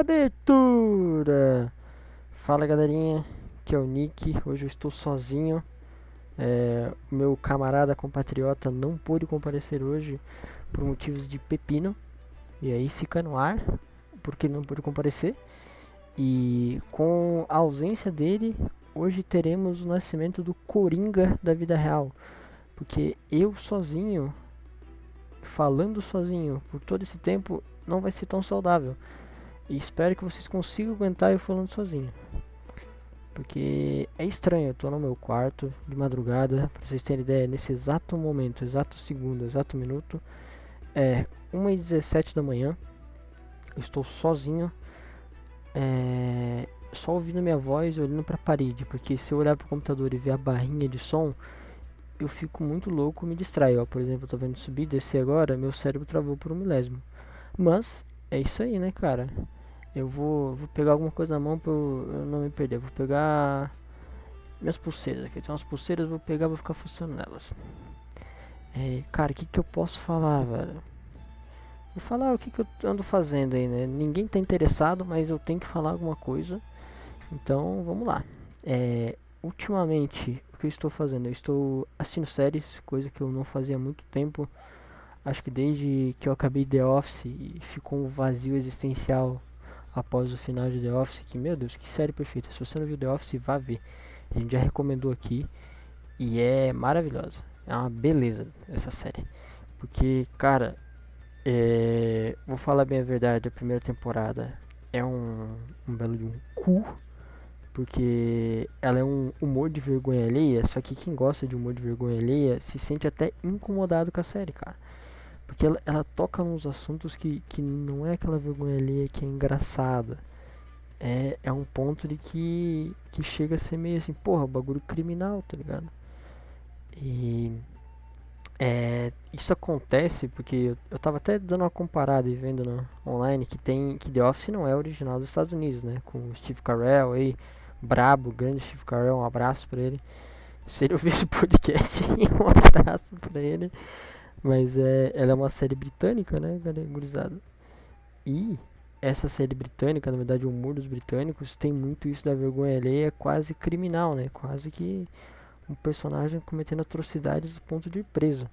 Abertura! Fala galerinha, que é o Nick. Hoje eu estou sozinho. É, meu camarada compatriota não pôde comparecer hoje por motivos de pepino. E aí fica no ar, porque não pôde comparecer. E com a ausência dele, hoje teremos o nascimento do Coringa da vida real. Porque eu sozinho, falando sozinho por todo esse tempo, não vai ser tão saudável. E espero que vocês consigam aguentar eu falando sozinho. Porque é estranho, eu tô no meu quarto de madrugada, pra vocês terem ideia, nesse exato momento, exato segundo, exato minuto, é 1h17 da manhã, eu estou sozinho, é, só ouvindo minha voz e olhando pra parede, porque se eu olhar pro computador e ver a barrinha de som, eu fico muito louco, me distrai, ó, por exemplo, eu tô vendo subir, descer agora, meu cérebro travou por um milésimo. Mas, é isso aí, né, cara? Eu vou, vou pegar alguma coisa na mão pra eu, eu não me perder. Vou pegar minhas pulseiras aqui. Tem umas pulseiras, vou pegar vou ficar funcionando nelas. É, cara, o que, que eu posso falar, velho? Vou falar o que, que eu ando fazendo aí, né? Ninguém tá interessado, mas eu tenho que falar alguma coisa. Então, vamos lá. É, ultimamente, o que eu estou fazendo? Eu estou assistindo séries, coisa que eu não fazia há muito tempo. Acho que desde que eu acabei The Office ficou um vazio existencial após o final de The Office, que meu Deus, que série perfeita. Se você não viu The Office, vá ver. A gente já recomendou aqui e é maravilhosa. É uma beleza essa série. Porque, cara, é... vou falar bem a verdade, a primeira temporada é um, um belo de um cu. Porque ela é um humor de vergonha alheia, só que quem gosta de humor de vergonha alheia se sente até incomodado com a série, cara. Porque ela, ela toca nos assuntos que, que não é aquela vergonha alheia que é engraçada. É, é um ponto de que, que chega a ser meio assim, porra, bagulho criminal, tá ligado? E é, isso acontece porque eu, eu tava até dando uma comparada e vendo no, online que tem que The Office não é original dos Estados Unidos, né? Com o Steve Carell aí, brabo, grande Steve Carell, um abraço pra ele. Se ele ouvir esse podcast, um abraço pra ele. Mas é, ela é uma série britânica, né, gurizada? E essa série britânica, na verdade, o humor dos britânicos tem muito isso da vergonha alheia, quase criminal, né? Quase que um personagem cometendo atrocidades a ponto de ir preso.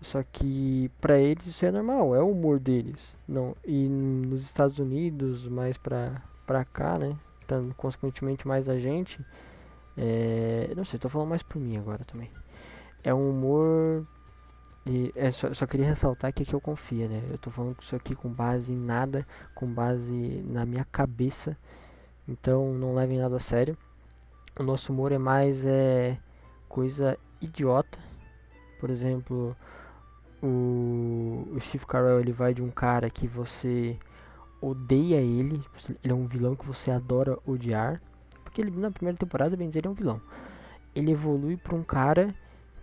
Só que para eles isso é normal, é o humor deles. Não, e nos Estados Unidos, mais pra, pra cá, né? Então, consequentemente mais a gente. É, não sei, tô falando mais por mim agora também. É um humor e é, só, só, queria ressaltar que aqui eu confio, né? Eu tô falando isso aqui com base em nada, com base na minha cabeça. Então não levem nada a sério. O nosso humor é mais é, coisa idiota. Por exemplo, o, o Steve Carell ele vai de um cara que você odeia ele, ele é um vilão que você adora odiar, porque ele na primeira temporada bem dizer ele é um vilão. Ele evolui para um cara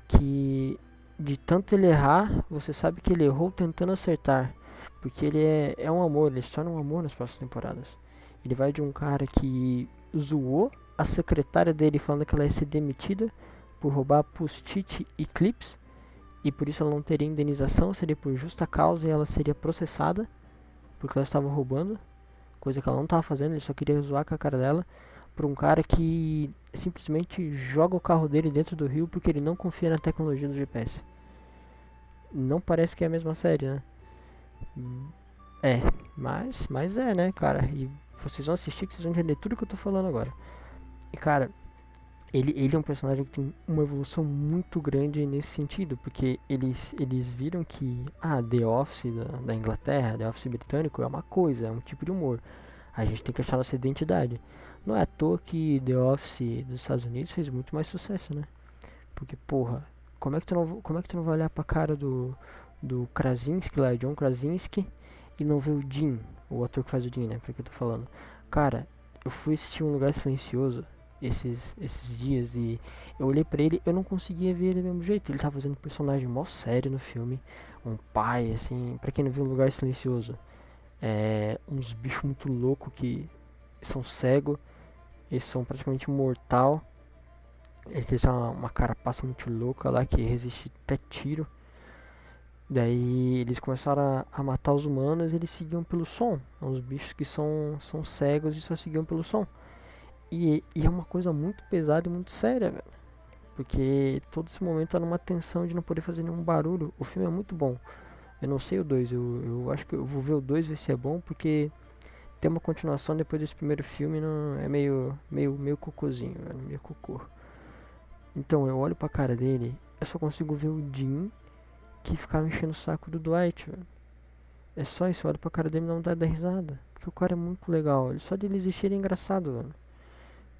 que de tanto ele errar, você sabe que ele errou tentando acertar. Porque ele é, é um amor, ele se torna um amor nas próximas temporadas. Ele vai de um cara que zoou a secretária dele falando que ela ia ser demitida por roubar post-it e clips. E por isso ela não teria indenização, seria por justa causa e ela seria processada. Porque ela estava roubando. Coisa que ela não estava fazendo, ele só queria zoar com a cara dela. Por um cara que simplesmente joga o carro dele dentro do rio porque ele não confia na tecnologia do GPS. Não parece que é a mesma série, né? É, mas, mas é, né, cara? E vocês vão assistir que vocês vão entender tudo que eu tô falando agora. E cara, ele, ele é um personagem que tem uma evolução muito grande nesse sentido, porque eles, eles viram que ah, The Office da, da Inglaterra, The Office britânico é uma coisa, é um tipo de humor. A gente tem que achar nossa identidade. Não é à toa que The Office dos Estados Unidos fez muito mais sucesso, né? Porque, porra, como é que tu não, como é que tu não vai olhar pra cara do, do Krasinski lá, John Krasinski, e não ver o Dean, o ator que faz o Dean, né? Porque eu tô falando. Cara, eu fui assistir um lugar silencioso esses, esses dias e eu olhei pra ele eu não conseguia ver ele do mesmo jeito. Ele tava fazendo um personagem mó sério no filme. Um pai, assim, pra quem não viu um lugar silencioso. É, uns bichos muito loucos que são cegos eles são praticamente mortal. Eles têm uma, uma carapaça muito louca lá que resiste até tiro. Daí eles começaram a, a matar os humanos eles seguiam pelo som. São uns bichos que são, são cegos e só seguiam pelo som. E, e é uma coisa muito pesada e muito séria, velho. Porque todo esse momento tá numa tensão de não poder fazer nenhum barulho. O filme é muito bom. Eu não sei o 2, eu, eu acho que eu vou ver o 2 ver se é bom, porque ter uma continuação depois desse primeiro filme não é meio meio meio cocôzinho, meio cocô. Então eu olho pra cara dele, eu só consigo ver o Jim que ficava enchendo o saco do Dwight, velho. É só isso, eu olho pra cara dele e não dá da risada. Porque o cara é muito legal. Só de ele existir é engraçado, velho.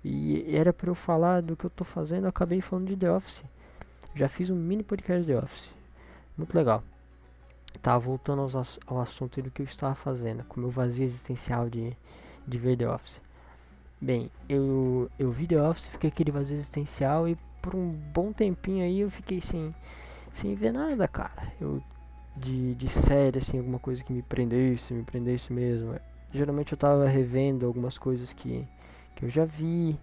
E era para eu falar do que eu tô fazendo, eu acabei falando de The Office. Já fiz um mini podcast de The Office. Muito legal. Tá, voltando aos, ao assunto do que eu estava fazendo, com o meu vazio existencial de, de ver The Office. Bem, eu, eu vi The Office, fiquei aquele vazio existencial e por um bom tempinho aí eu fiquei sem, sem ver nada, cara. Eu, de, de série, assim, alguma coisa que me prendesse, me prendesse mesmo. Geralmente eu tava revendo algumas coisas que que eu já vi.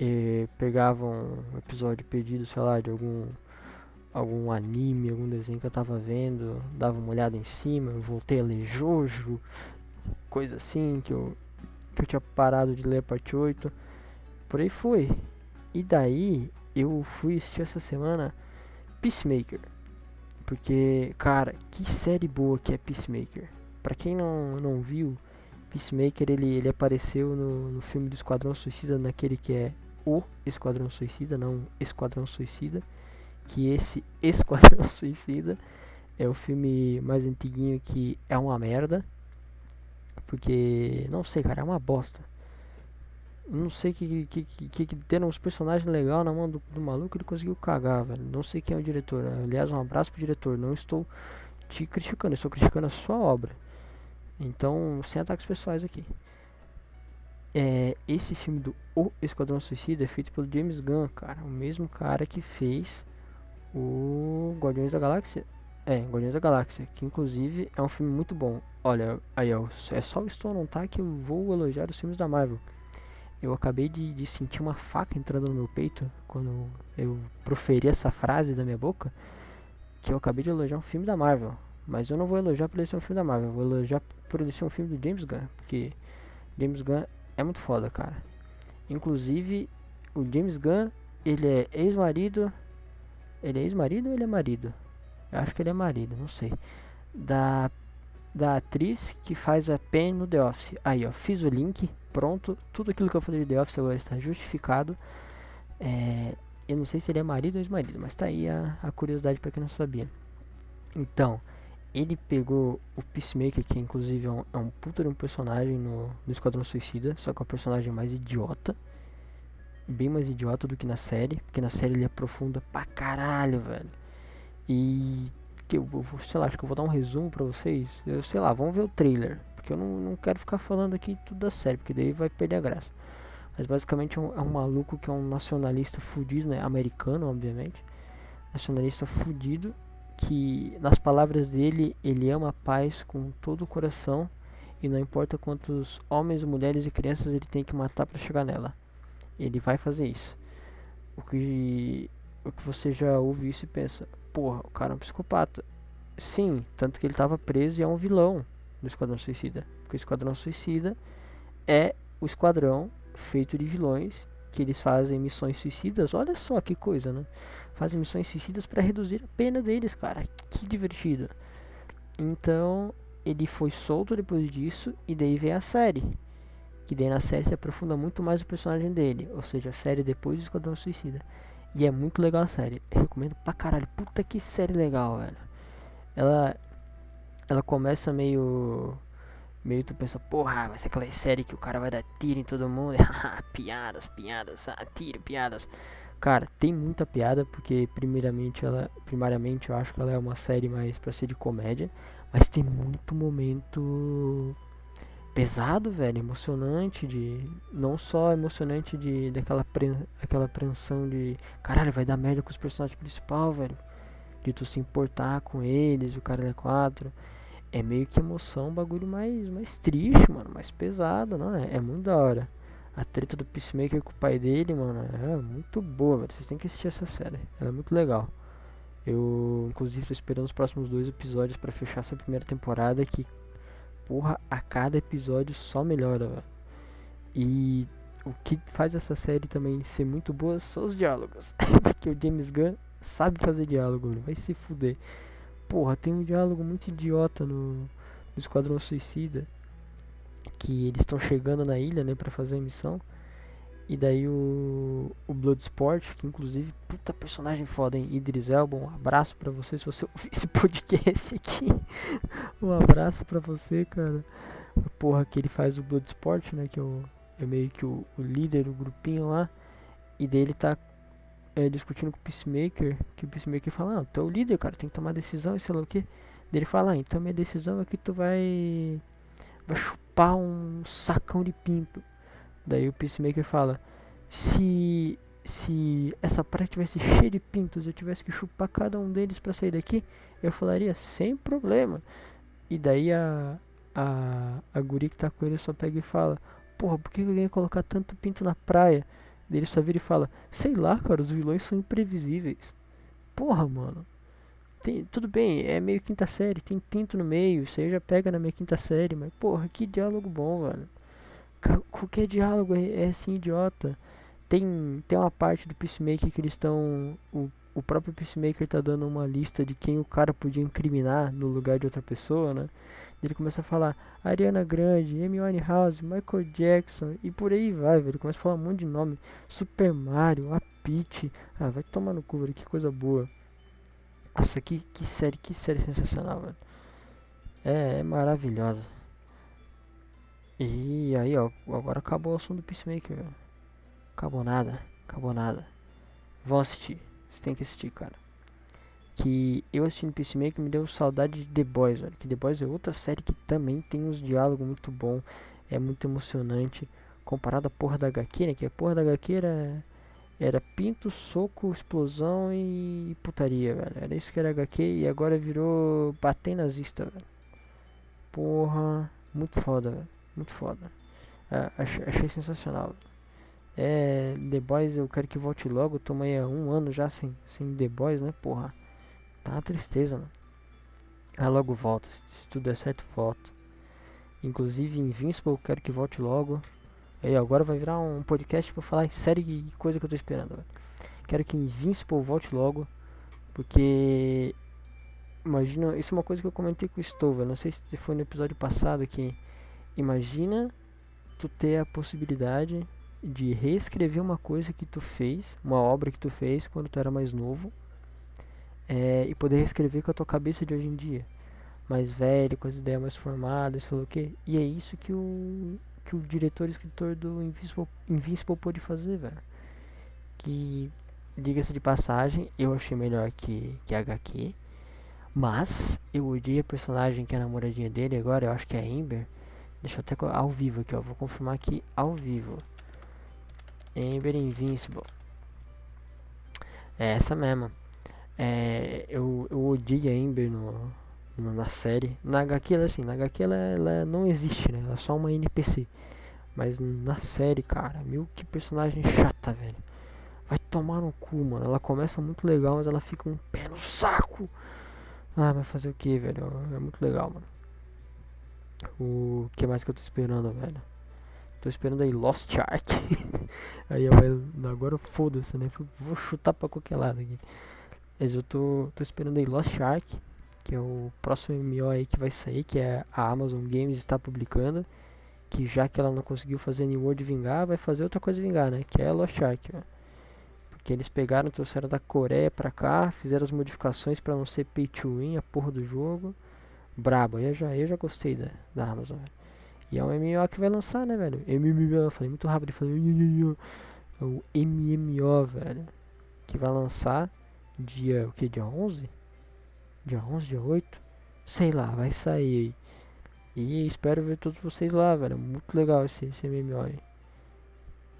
Eh, pegava um episódio perdido, sei lá, de algum algum anime, algum desenho que eu tava vendo, dava uma olhada em cima, voltei a ler Jojo, coisa assim, que eu, que eu tinha parado de ler a parte 8. Por aí foi. E daí eu fui assistir essa semana Peacemaker. Porque, cara, que série boa que é Peacemaker. Pra quem não, não viu, Peacemaker ele, ele apareceu no, no filme do Esquadrão Suicida, naquele que é o Esquadrão Suicida, não Esquadrão Suicida. Que esse Esquadrão Suicida é o filme mais antiguinho que é uma merda. Porque, não sei, cara, é uma bosta. Não sei que que, que, que deram uns personagens legais na mão do, do maluco ele conseguiu cagar, velho. Não sei quem é o diretor. Aliás, um abraço pro diretor. Não estou te criticando, estou criticando a sua obra. Então, sem ataques pessoais aqui. É, esse filme do O Esquadrão Suicida é feito pelo James Gunn, cara. O mesmo cara que fez o Guardiões da Galáxia. É, Guardiões da Galáxia, que inclusive é um filme muito bom. Olha, aí ó, é só o Estou não tá que eu vou elogiar os filmes da Marvel. Eu acabei de, de sentir uma faca entrando no meu peito quando eu proferi essa frase da minha boca. Que eu acabei de elogiar um filme da Marvel. Mas eu não vou elogiar por ele ser um filme da Marvel, eu vou elogiar por ele ser um filme do James Gunn, porque James Gunn é muito foda, cara. Inclusive, o James Gunn, ele é ex-marido. Ele é ex-marido ou ele é marido? Eu acho que ele é marido, não sei. Da, da atriz que faz a Pen no The Office. Aí, ó, fiz o link, pronto. Tudo aquilo que eu falei de The Office agora está justificado. É, eu não sei se ele é marido ou ex-marido, mas tá aí a, a curiosidade para quem não sabia. Então, ele pegou o Peacemaker, que inclusive é um, é um puta de um personagem no, no Esquadrão Suicida, só que é um personagem mais idiota. Bem mais idiota do que na série, porque na série ele aprofunda pra caralho, velho. E que eu, eu sei lá, acho que eu vou dar um resumo pra vocês. Eu sei lá, vamos ver o trailer, porque eu não, não quero ficar falando aqui tudo da série, porque daí vai perder a graça. Mas basicamente é um, é um maluco que é um nacionalista fudido, né? Americano, obviamente. Nacionalista fudido que nas palavras dele, ele ama a paz com todo o coração e não importa quantos homens, mulheres e crianças ele tem que matar para chegar nela. Ele vai fazer isso. O que o que você já ouve isso e pensa, porra, o cara é um psicopata. Sim, tanto que ele estava preso e é um vilão do Esquadrão Suicida. Porque o Esquadrão Suicida é o esquadrão feito de vilões que eles fazem missões suicidas. Olha só que coisa, né? Fazem missões suicidas para reduzir a pena deles, cara. Que divertido. Então, ele foi solto depois disso e daí vem a série. Que daí na série se aprofunda muito mais o personagem dele. Ou seja, a série depois do Esquadrão Suicida. E é muito legal a série. Eu recomendo pra caralho. Puta que série legal, velho. Ela. Ela começa meio meio tu pensa, porra, vai ser aquela série que o cara vai dar tiro em todo mundo. piadas, piadas, ah, tiro, piadas. Cara, tem muita piada porque primeiramente ela, primariamente eu acho que ela é uma série mais para ser de comédia, mas tem muito momento pesado, velho, emocionante de não só emocionante de daquela pre, aquela apreensão de caralho, vai dar merda com os personagens principal, velho. De tu se importar com eles, o cara é quatro é meio que emoção, um bagulho mais, mais triste, mano, mais pesado, não é? É muito da hora. A treta do Peacemaker com o pai dele, mano, é muito boa, velho. Vocês têm que assistir essa série. Ela é muito legal. Eu, inclusive, tô esperando os próximos dois episódios para fechar essa primeira temporada que, porra, a cada episódio só melhora. E o que faz essa série também ser muito boa são os diálogos. Porque o James Gunn sabe fazer diálogo, vai se fuder. Porra, tem um diálogo muito idiota no, no Esquadrão Suicida. Que eles estão chegando na ilha, né, pra fazer a missão. E daí o, o Bloodsport, que inclusive, puta personagem foda, hein? Idris Elba, um abraço pra você se você ouvir esse podcast aqui. um abraço pra você, cara. Porra, que ele faz o Bloodsport, né? Que é, o, é meio que o, o líder do grupinho lá. E daí ele tá é, discutindo com o Peacemaker. Que o Peacemaker fala: Ah, tu é o líder, cara, tem que tomar decisão e sei lá o que. Ele fala: ah, então minha decisão é que tu vai. Vai chupar um sacão de pinto. Daí o Peacemaker fala: se se essa praia tivesse cheia de pintos, eu tivesse que chupar cada um deles para sair daqui, eu falaria sem problema. E daí a a a guri que tá com ele só pega e fala: "Porra, por que alguém ia colocar tanto pinto na praia?" Daí ele só vira e fala: "Sei lá, cara, os vilões são imprevisíveis." Porra, mano. Tem, tudo bem, é meio quinta série, tem pinto no meio, isso aí já pega na minha quinta série, mas porra, que diálogo bom, velho qualquer diálogo é, é, assim idiota. Tem, tem uma parte do Peacemaker que eles estão. O, o próprio Peacemaker tá dando uma lista de quem o cara podia incriminar no lugar de outra pessoa, né? Ele começa a falar Ariana Grande, Amy Winehouse, Michael Jackson e por aí vai, velho. Ele começa a falar um monte de nome. Super Mario, a Peach. Ah, vai tomar no cu, velho. Que coisa boa. Nossa, que, que série, que série sensacional, velho. É, é maravilhosa. E aí, ó, agora acabou o assunto do Peacemaker, velho. Acabou nada, acabou nada. Vão assistir, você tem que assistir, cara. Que eu assistindo Peacemaker me deu saudade de The Boys, velho. Que The Boys é outra série que também tem uns diálogos muito bom, é muito emocionante. Comparado à porra da HQ, né? Que a porra da HQ era, era pinto, soco, explosão e putaria, velho. Era isso que era HQ e agora virou bater nazista, velho. Porra, muito foda, velho. Muito foda. É, achei, achei, sensacional. É, The Boys eu quero que volte logo. Tomei há um ano já sem, sem The Boys, né? Porra. Tá uma tristeza, mano. Ah, logo volta. Se, tudo der certo, volto. Inclusive Invincible, quero que volte logo. E agora vai virar um podcast pra falar série e coisa que eu tô esperando. Quero que Invincible volte logo. Porque. Imagina. Isso é uma coisa que eu comentei com o Stova. Não sei se foi no episódio passado que Imagina tu ter a possibilidade de reescrever uma coisa que tu fez, uma obra que tu fez quando tu era mais novo, é, e poder reescrever com a tua cabeça de hoje em dia, mais velho, com as ideias mais formadas, sei lá o que. E é isso que o que o diretor e escritor do Invincible, Invincible pôde fazer, velho. Que, diga-se de passagem, eu achei melhor que, que HQ. Mas eu odiei a personagem que é a namoradinha dele agora, eu acho que é a Amber. Deixa eu até ao vivo aqui, ó. Vou confirmar aqui ao vivo. Ember Invincible. É essa mesmo. É, eu, eu odiei a Ember no, no, na série. Na HQ, ela, assim, na HQ ela, ela não existe, né? Ela é só uma NPC. Mas na série, cara, meu que personagem chata, velho. Vai tomar no cu, mano. Ela começa muito legal, mas ela fica um pé no saco. Ah, vai fazer o que, velho? É muito legal, mano. O que mais que eu tô esperando, velho? Tô esperando aí Lost Ark. aí eu, agora foda-se, né? Vou chutar pra qualquer lado aqui. Mas eu tô, tô esperando aí Lost Ark, que é o próximo MMO aí que vai sair, que é a Amazon Games está publicando. Que já que ela não conseguiu fazer New World vingar, vai fazer outra coisa vingar, né? Que é Lost Ark, velho. Porque eles pegaram, trouxeram da Coreia pra cá, fizeram as modificações para não ser pay to win a porra do jogo brabo. Eu já, eu já gostei da, da Amazon, velho. E é um MMO que vai lançar, né, velho? MMO, eu falei muito rápido, falei é o MMO, velho. Que vai lançar dia, o que, dia 11? Dia 11, dia 8? Sei lá, vai sair. E espero ver todos vocês lá, velho. Muito legal esse, esse MMO aí.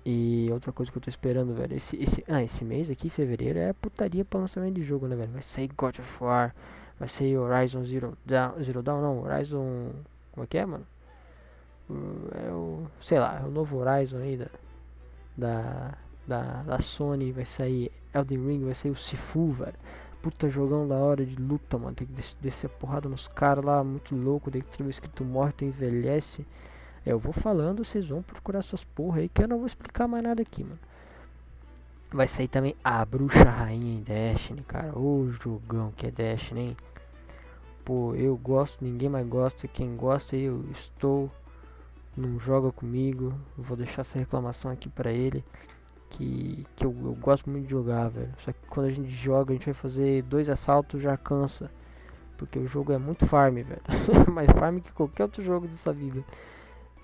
E outra coisa que eu tô esperando, velho. Esse, esse, ah, esse mês aqui, fevereiro, é putaria pra lançamento de jogo, né, velho? Vai sair God of War. Vai ser Horizon Zero Dawn, Zero Dawn não, Horizon, como é que é, mano? É o, sei lá, é o novo Horizon aí da, da, da, da Sony, vai sair Elden Ring, vai sair o Sifu, velho. puta jogão da hora de luta, mano. Tem que des descer porrada nos caras lá, muito louco. Daí que escrito morre, tu envelhece. É, eu vou falando, vocês vão procurar essas porra aí que eu não vou explicar mais nada aqui, mano. Vai sair também a Bruxa Rainha em Destiny, cara. Ô jogão que é Destiny, hein? Pô, eu gosto, ninguém mais gosta. Quem gosta, eu estou. Não joga comigo. Vou deixar essa reclamação aqui pra ele. Que, que eu, eu gosto muito de jogar, velho. Só que quando a gente joga, a gente vai fazer dois assaltos, já cansa. Porque o jogo é muito farm, velho. mais farm que qualquer outro jogo dessa vida.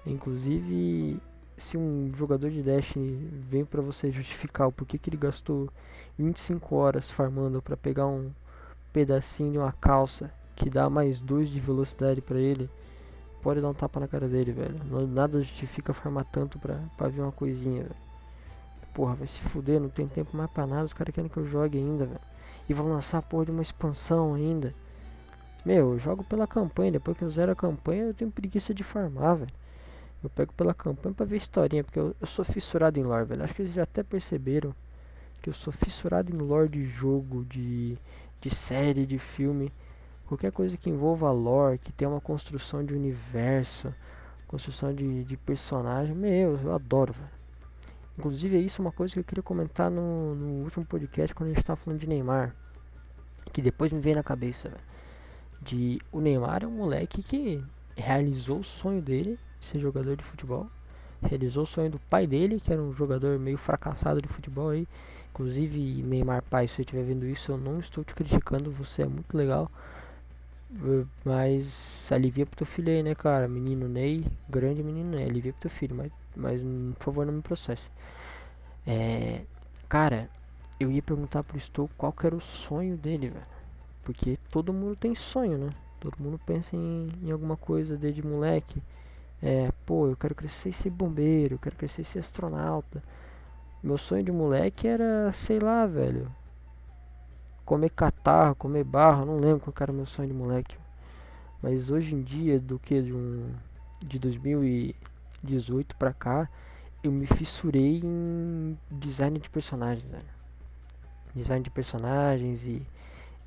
Inclusive, se um jogador de Destiny vem para você justificar o porquê que ele gastou 25 horas farmando para pegar um pedacinho de uma calça que dá mais 2 de velocidade para ele, pode dar um tapa na cara dele, velho. Nada justifica farmar tanto pra, pra ver uma coisinha, velho. Porra, vai se fuder, não tem tempo mais pra nada, os caras querem que eu jogue ainda, velho. E vão lançar a porra de uma expansão ainda. Meu, eu jogo pela campanha, depois que eu zero a campanha eu tenho preguiça de farmar, velho. Eu pego pela campanha pra ver historinha, porque eu, eu sou fissurado em lore, velho. Acho que eles já até perceberam que eu sou fissurado em lore de jogo, de, de série, de filme. Qualquer coisa que envolva lore, que tenha uma construção de universo, construção de, de personagem, meu, eu adoro, velho. Inclusive, isso é uma coisa que eu queria comentar no, no último podcast quando a gente tava falando de Neymar. Que depois me veio na cabeça, velho. De o Neymar é um moleque que realizou o sonho dele ser jogador de futebol. Realizou o sonho do pai dele, que era um jogador meio fracassado de futebol aí. Inclusive, Neymar pai, se você estiver vendo isso, eu não estou te criticando, você é muito legal. Mas alivia pro teu filho aí, né, cara? Menino Ney, grande menino Ney, alivia pro teu filho, mas, mas por favor não me processe. É, cara, eu ia perguntar pro Stow qual que era o sonho dele, velho. Porque todo mundo tem sonho, né? Todo mundo pensa em, em alguma coisa desde moleque. É, pô, eu quero crescer e ser bombeiro, eu quero crescer e ser astronauta. Meu sonho de moleque era, sei lá, velho. Comer catarro, comer barro, não lembro qual era meu sonho de moleque. Mas hoje em dia, do que de um de 2018 pra cá, eu me fissurei em design de personagens, velho. Design de personagens e,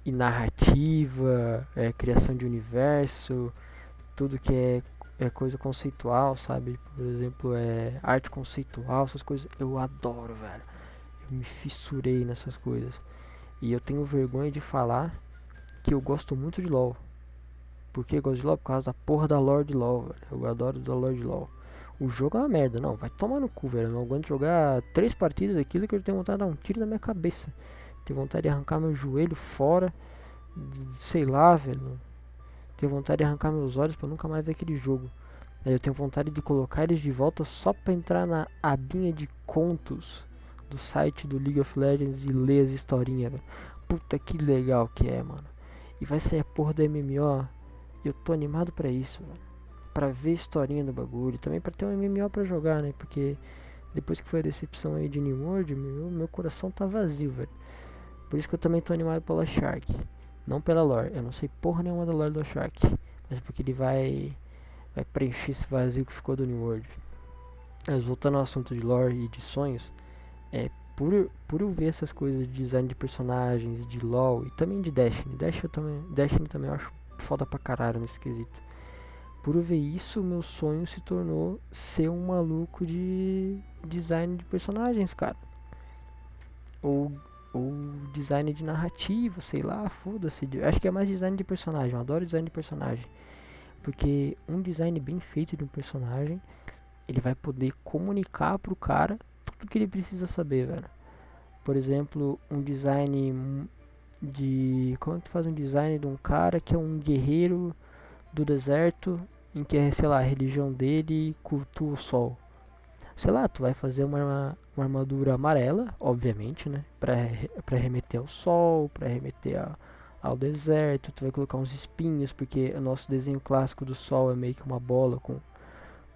e narrativa, é, criação de universo, tudo que é é coisa conceitual, sabe? Por exemplo, é arte conceitual, essas coisas eu adoro, velho. Eu me fissurei nessas coisas. E eu tenho vergonha de falar que eu gosto muito de LoL. Por que eu gosto de LoL? Por causa da porra da lore de LoL, velho. Eu adoro da lore de LoL. O jogo é uma merda, não. Vai tomar no cu, velho. Eu não aguento jogar três partidas daquilo que eu tenho vontade de dar um tiro na minha cabeça. Tenho vontade de arrancar meu joelho fora. Sei lá, velho. Tenho vontade de arrancar meus olhos para nunca mais ver aquele jogo. Eu tenho vontade de colocar eles de volta só para entrar na abinha de contos do site do League of Legends e ler as historinhas. Puta que legal que é, mano. E vai sair a porra do MMO. Eu tô animado para isso, mano. Pra ver historinha do bagulho. Também para ter um MMO para jogar, né? Porque depois que foi a decepção aí de New World, meu, meu coração tá vazio, velho. Por isso que eu também tô animado pela Shark. Não pela lore. Eu não sei porra nenhuma da lore do Shark. Mas porque ele vai, vai preencher esse vazio que ficou do New World. Mas voltando ao assunto de lore e de sonhos. É, por, por eu ver essas coisas de design de personagens, de LoL e também de Destiny. Destiny, também, Destiny também eu acho foda pra caralho nesse quesito. Por eu ver isso, meu sonho se tornou ser um maluco de design de personagens, cara. Ou ou design de narrativa, sei lá, foda-se. Acho que é mais design de personagem. Eu adoro design de personagem. Porque um design bem feito de um personagem, ele vai poder comunicar pro cara tudo que ele precisa saber, velho. Por exemplo, um design de. Como é que tu faz um design de um cara que é um guerreiro do deserto, em que, sei lá, a religião dele cultua o sol sei lá, tu vai fazer uma, uma armadura amarela, obviamente, né? Pra, pra remeter ao sol, pra remeter a, ao deserto. Tu vai colocar uns espinhos, porque o nosso desenho clássico do sol é meio que uma bola com,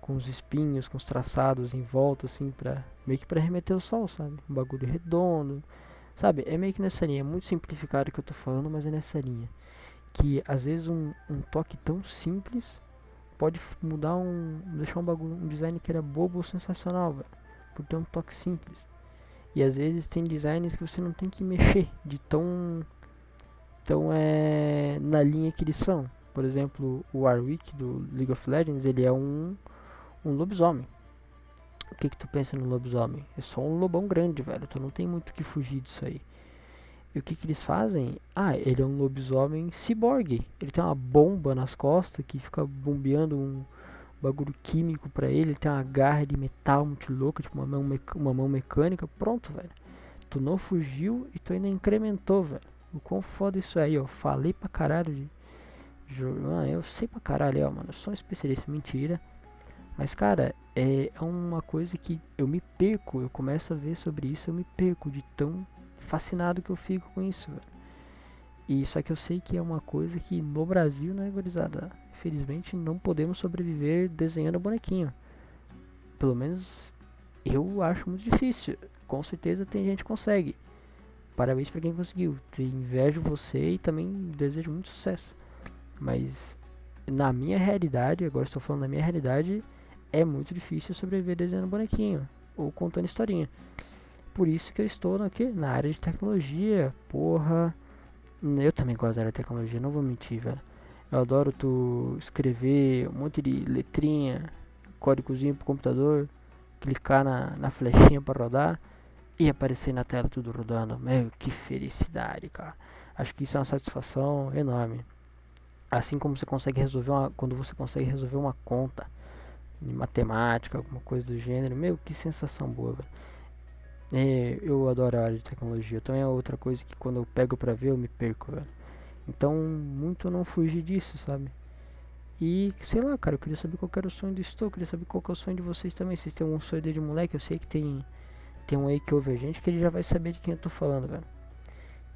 com os espinhos, com os traçados em volta, assim, pra, meio que pra remeter ao sol, sabe? Um bagulho redondo, sabe? É meio que nessa linha. É muito simplificado o que eu tô falando, mas é nessa linha. Que às vezes um, um toque tão simples pode mudar um. deixar um bagulho, um design que era bobo sensacional, velho. Por ter um toque simples. E às vezes tem designs que você não tem que mexer de tão Então é na linha que eles são. Por exemplo, o Warwick do League of Legends, ele é um, um lobisomem. O que que tu pensa no lobisomem? É só um lobão grande, velho. Tu não tem muito que fugir disso aí. E o que que eles fazem? Ah, ele é um lobisomem ciborgue. Ele tem uma bomba nas costas que fica bombeando um bagulho químico pra ele. Ele tem uma garra de metal muito louca, tipo uma mão, uma mão mecânica. Pronto, velho. Tu não fugiu e tu ainda incrementou, velho. O quão foda isso aí, ó. Falei pra caralho de. Ah, eu sei pra caralho, ó, mano. Eu sou um especialista. Mentira. Mas, cara, é, é uma coisa que eu me perco. Eu começo a ver sobre isso, eu me perco de tão fascinado que eu fico com isso. E só que eu sei que é uma coisa que no Brasil, né, gurizada? Infelizmente não podemos sobreviver desenhando bonequinho. Pelo menos eu acho muito difícil. Com certeza tem gente que consegue. Parabéns para quem conseguiu. Te invejo você e também desejo muito sucesso. Mas na minha realidade, agora estou falando da minha realidade, é muito difícil sobreviver desenhando bonequinho ou contando historinha. Por isso que eu estou aqui na área de tecnologia. Porra. Eu também gosto da área de tecnologia, não vou mentir, velho. Eu adoro tu escrever um monte de letrinha, códigozinho pro computador, clicar na, na flechinha para rodar e aparecer na tela tudo rodando. Meu, que felicidade, cara. Acho que isso é uma satisfação enorme. Assim como você consegue resolver uma, quando você consegue resolver uma conta matemática, alguma coisa do gênero. Meu, que sensação boa, velho. É, eu adoro a área de tecnologia. Então é outra coisa que quando eu pego pra ver eu me perco, velho. Então, muito não fugi disso, sabe? E sei lá, cara, eu queria saber qual era o sonho do Estou, queria saber qual é o sonho de vocês também. Vocês têm um sonho de moleque? Eu sei que tem tem um aí que ouve a gente que ele já vai saber de quem eu tô falando, velho.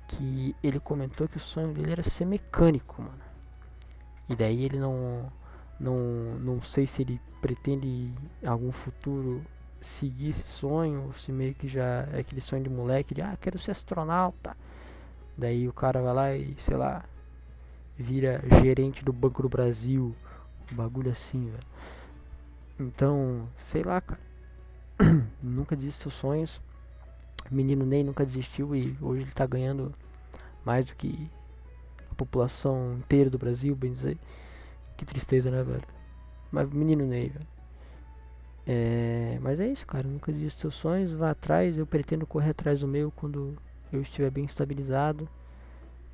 Que ele comentou que o sonho dele era ser mecânico, mano. E daí ele não. Não, não sei se ele pretende em algum futuro seguir esse sonho, se meio que já é aquele sonho de moleque ah, quero ser astronauta. Daí o cara vai lá e, sei lá, vira gerente do Banco do Brasil. Um bagulho assim, velho. Então, sei lá, cara. nunca desiste seus sonhos. Menino Ney nunca desistiu e hoje ele está ganhando mais do que a população inteira do Brasil, bem dizer. Que tristeza, né, velho? Mas menino Ney, velho. É, mas é isso, cara. Nunca desista seus sonhos, vá atrás. Eu pretendo correr atrás do meu quando eu estiver bem estabilizado.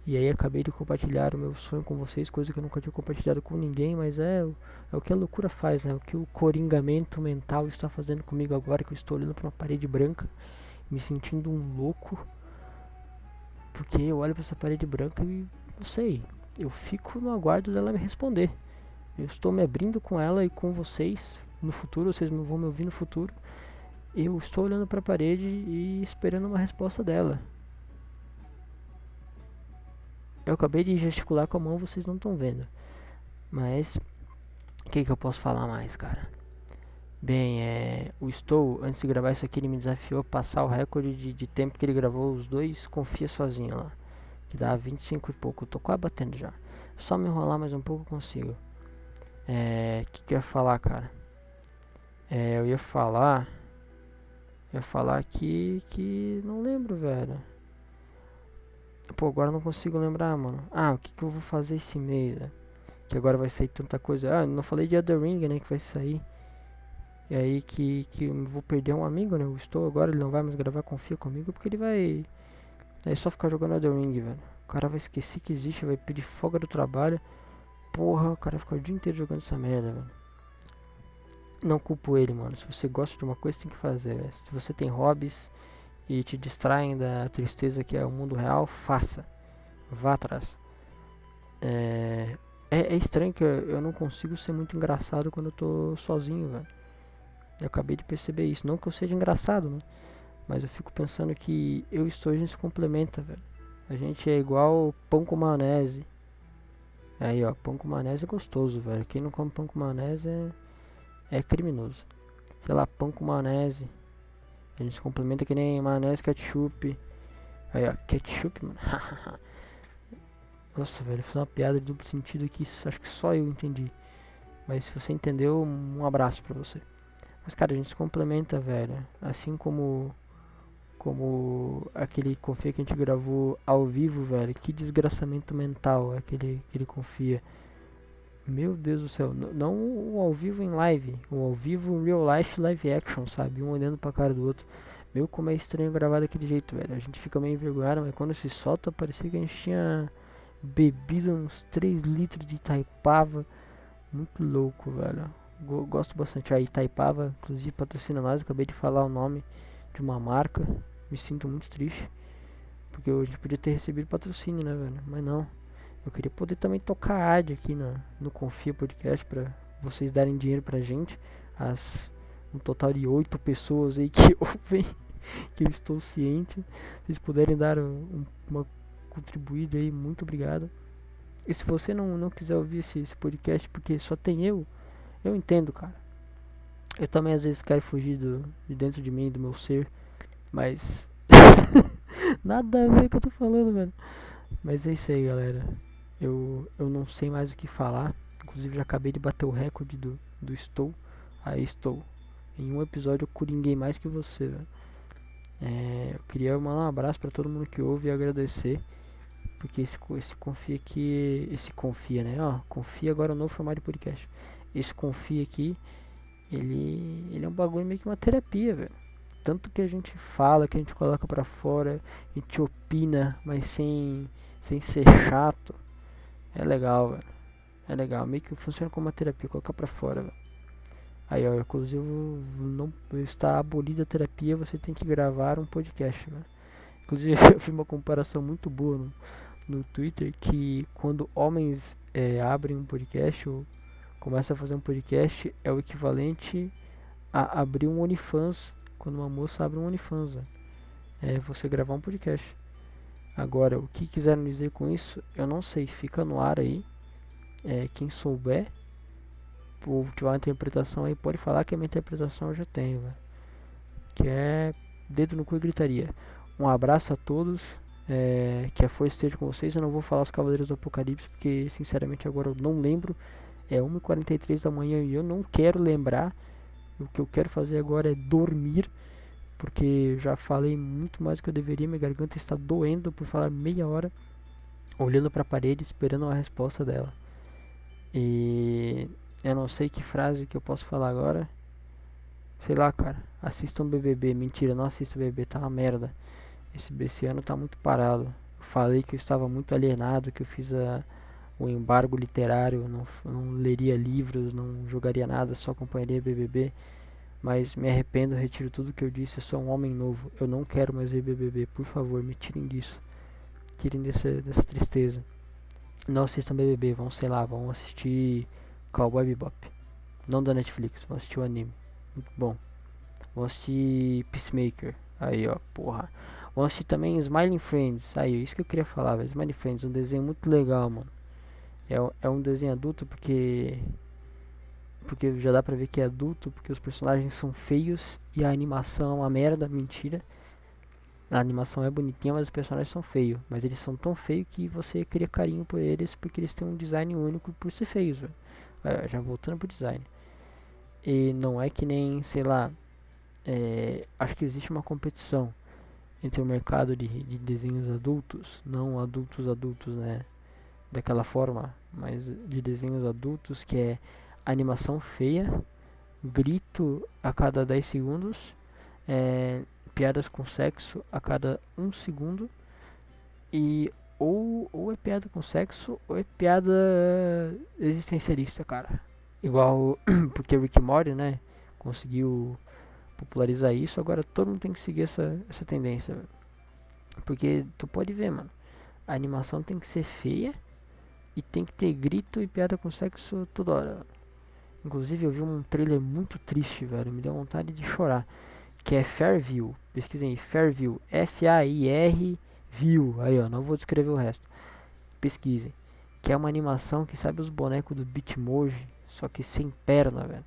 E aí acabei de compartilhar o meu sonho com vocês, coisa que eu nunca tinha compartilhado com ninguém, mas é, é o que a loucura faz, né? O que o coringamento mental está fazendo comigo agora que eu estou olhando para uma parede branca, me sentindo um louco. Porque eu olho para essa parede branca e não sei, eu fico no aguardo dela me responder. Eu estou me abrindo com ela e com vocês no futuro, vocês vão me ouvir no futuro. Eu estou olhando para a parede e esperando uma resposta dela. Eu acabei de gesticular com a mão, vocês não estão vendo. Mas, o que, que eu posso falar mais, cara? Bem, é, o Stow, antes de gravar isso aqui, ele me desafiou a passar o recorde de, de tempo que ele gravou os dois Confia Sozinho lá. Que dá 25 e pouco. Eu tô quase batendo já. Só me enrolar mais um pouco eu consigo. É. O que, que eu ia falar, cara? É, eu ia falar. Eu ia falar que. que. Não lembro, velho. Pô, agora não consigo lembrar, mano. Ah, o que, que eu vou fazer esse mês, né? Que agora vai sair tanta coisa. Ah, não falei de Other Ring, né? Que vai sair. E aí que, que vou perder um amigo, né? Eu estou agora, ele não vai mais gravar Confia comigo porque ele vai. É só ficar jogando Other Ring, velho. O cara vai esquecer que existe, vai pedir folga do trabalho. Porra, o cara fica o dia inteiro jogando essa merda. Não culpo ele, mano. Se você gosta de uma coisa, tem que fazer, velho. Se você tem hobbies e te distraem da tristeza que é o mundo real, faça. Vá atrás. É, é, é estranho que eu, eu, não consigo ser muito engraçado quando eu tô sozinho, velho. Eu acabei de perceber isso. Não que eu seja engraçado, né? Mas eu fico pensando que eu e estou a gente se complementa, velho. A gente é igual pão com maionese. Aí, ó, pão com maionese é gostoso, velho. Quem não come pão com maionese é, é criminoso. Sei lá, pão com maionese a gente complementa que nem maionese, ketchup. Aí, ó, ketchup, mano. Nossa, velho, fiz uma piada de duplo sentido aqui, acho que só eu entendi. Mas se você entendeu, um abraço pra você. Mas, cara, a gente complementa, velho. Assim como como aquele confia que a gente gravou ao vivo, velho. Que desgraçamento mental aquele que ele confia. Meu Deus do céu, N não o ao vivo em live, o ao vivo real life live action, sabe? Um olhando pra cara do outro. Meu, como é estranho gravar daquele jeito, velho. A gente fica meio envergonhado, mas quando se solta, parecia que a gente tinha bebido uns 3 litros de Itaipava. Muito louco, velho. Gosto bastante. A Itaipava, inclusive, patrocina nós. Acabei de falar o nome de uma marca. Me sinto muito triste. Porque gente podia ter recebido patrocínio, né, velho? Mas não. Eu queria poder também tocar ad aqui no, no Confia Podcast pra vocês darem dinheiro pra gente. As, um total de oito pessoas aí que ouvem que eu estou ciente. Se vocês puderem dar um, uma contribuída aí, muito obrigado. E se você não, não quiser ouvir esse, esse podcast porque só tem eu, eu entendo, cara. Eu também às vezes quero fugir do, de dentro de mim, do meu ser. Mas. Nada a ver que eu tô falando, velho. Mas é isso aí, galera. Eu, eu não sei mais o que falar. Inclusive já acabei de bater o recorde do, do Estou. Aí estou. Em um episódio eu coringuei mais que você, velho. É, eu queria mandar um abraço para todo mundo que ouve e agradecer. Porque esse, esse confia aqui. Esse confia, né? Ó, confia agora no novo formato de podcast. Esse confia aqui. Ele, ele é um bagulho meio que uma terapia, velho. Tanto que a gente fala, que a gente coloca para fora, a gente opina, mas sem, sem ser chato. É legal, velho. É legal. Meio que funciona como uma terapia, colocar pra fora, velho. Aí, ó, inclusive, não está abolida a terapia, você tem que gravar um podcast? Inclusive, eu fiz uma comparação muito boa no, no Twitter que quando homens é, abrem um podcast ou começam a fazer um podcast, é o equivalente a abrir um OnlyFans quando uma moça abre um OnlyFans? É você gravar um podcast. Agora, o que quiseram dizer com isso, eu não sei, fica no ar aí. É, quem souber ou tiver uma interpretação aí, pode falar que a minha interpretação eu já tenho. Que é dedo no cu e gritaria. Um abraço a todos. É, que a força esteja com vocês. Eu não vou falar os Cavaleiros do Apocalipse, porque sinceramente agora eu não lembro. É 1h43 da manhã e eu não quero lembrar. O que eu quero fazer agora é dormir. Porque já falei muito mais do que eu deveria. Minha garganta está doendo por falar meia hora olhando para a parede esperando a resposta dela. E eu não sei que frase que eu posso falar agora. Sei lá, cara. Assistam BBB. Mentira, não assista BBB, tá uma merda. Esse, esse ano tá muito parado. Eu falei que eu estava muito alienado, que eu fiz a, o embargo literário, não, não leria livros, não jogaria nada, só acompanharia BBB. Mas me arrependo, retiro tudo que eu disse. Eu sou um homem novo. Eu não quero mais ver BBB. Por favor, me tirem disso. Tirem dessa, dessa tristeza. Não assistam BBB. Vão, sei lá, vão assistir Cowboy Bebop. Não da Netflix, vamos assistir o anime. Muito bom. Vamos assistir Peacemaker. Aí, ó, porra. Vamos assistir também Smiling Friends. Aí, isso que eu queria falar, velho. Smiling Friends, um desenho muito legal, mano. É, é um desenho adulto porque. Porque já dá pra ver que é adulto, porque os personagens são feios e a animação é uma merda, mentira. A animação é bonitinha, mas os personagens são feios. Mas eles são tão feios que você cria carinho por eles porque eles têm um design único por ser feios. É, já voltando pro design. E não é que nem, sei lá, é, acho que existe uma competição entre o mercado de, de desenhos adultos, não adultos adultos, né? Daquela forma, mas de desenhos adultos que é animação feia, grito a cada 10 segundos, é, piadas com sexo a cada 1 segundo e ou, ou é piada com sexo, ou é piada existencialista, cara. Igual porque Rick Morty, né? Conseguiu popularizar isso, agora todo mundo tem que seguir essa, essa tendência. Porque tu pode ver, mano. A animação tem que ser feia e tem que ter grito e piada com sexo toda hora. Inclusive eu vi um trailer muito triste, velho. Me deu vontade de chorar. Que é Fairview. Pesquisem Fairview. F-A-I-R viu, aí ó, não vou descrever o resto. Pesquisem. Que é uma animação que sabe os bonecos do Bitmoji, só que sem perna, velho.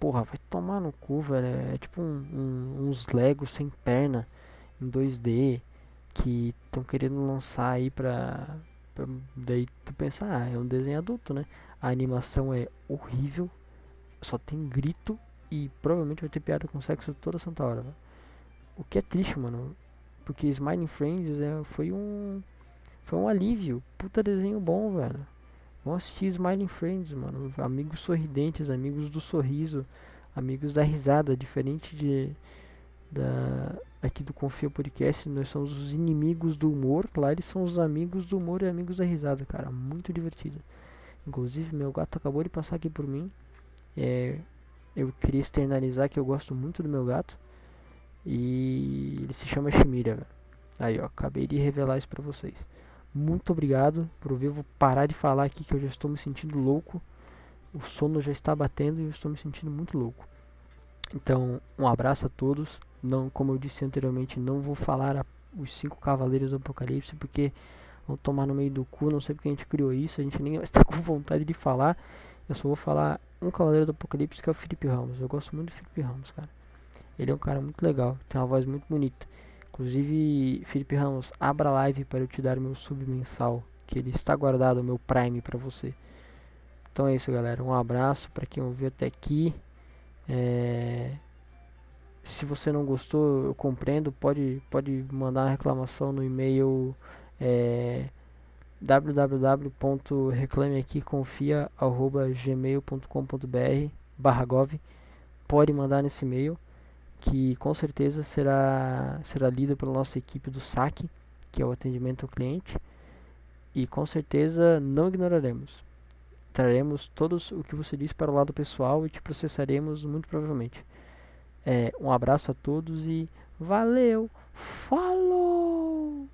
Porra, vai tomar no cu, velho. É tipo um, um, uns Legos sem perna em 2D que estão querendo lançar aí pra. Daí tu pensa, ah, é um desenho adulto, né? A animação é horrível, só tem grito e provavelmente vai ter piada com sexo toda santa hora, velho o que é triste, mano. Porque Smiling Friends é, foi um. Foi um alívio. Puta desenho bom, velho. Vamos assistir Smiling Friends, mano. Amigos sorridentes, amigos do sorriso, amigos da risada. Diferente de. Da, aqui do Confia Podcast, nós somos os inimigos do humor. Lá eles são os amigos do humor e amigos da risada, cara. Muito divertido. Inclusive, meu gato acabou de passar aqui por mim. É, eu queria externalizar que eu gosto muito do meu gato. E ele se chama Shimira, velho. Aí, ó, acabei de revelar isso pra vocês. Muito obrigado por ouvir. Vou parar de falar aqui que eu já estou me sentindo louco. O sono já está batendo e eu estou me sentindo muito louco. Então, um abraço a todos. Não, como eu disse anteriormente, não vou falar a, os cinco cavaleiros do Apocalipse porque vão tomar no meio do cu. Não sei porque a gente criou isso. A gente nem está com vontade de falar. Eu só vou falar um cavaleiro do Apocalipse que é o Felipe Ramos. Eu gosto muito do Felipe Ramos, cara. Ele é um cara muito legal, tem uma voz muito bonita. Inclusive, Felipe Ramos, abra a live para eu te dar o meu sub mensal, que ele está guardado, o meu Prime para você. Então é isso, galera. Um abraço para quem ouviu até aqui. É... Se você não gostou, eu compreendo. Pode, pode mandar uma reclamação no e-mail é... www.reclameaquiconfia.gmail.com.br barra gov. Pode mandar nesse e-mail que com certeza será, será lida pela nossa equipe do SAC, que é o atendimento ao cliente, e com certeza não ignoraremos. Traremos todos o que você disse para o lado pessoal e te processaremos muito provavelmente. É, um abraço a todos e valeu! Falou!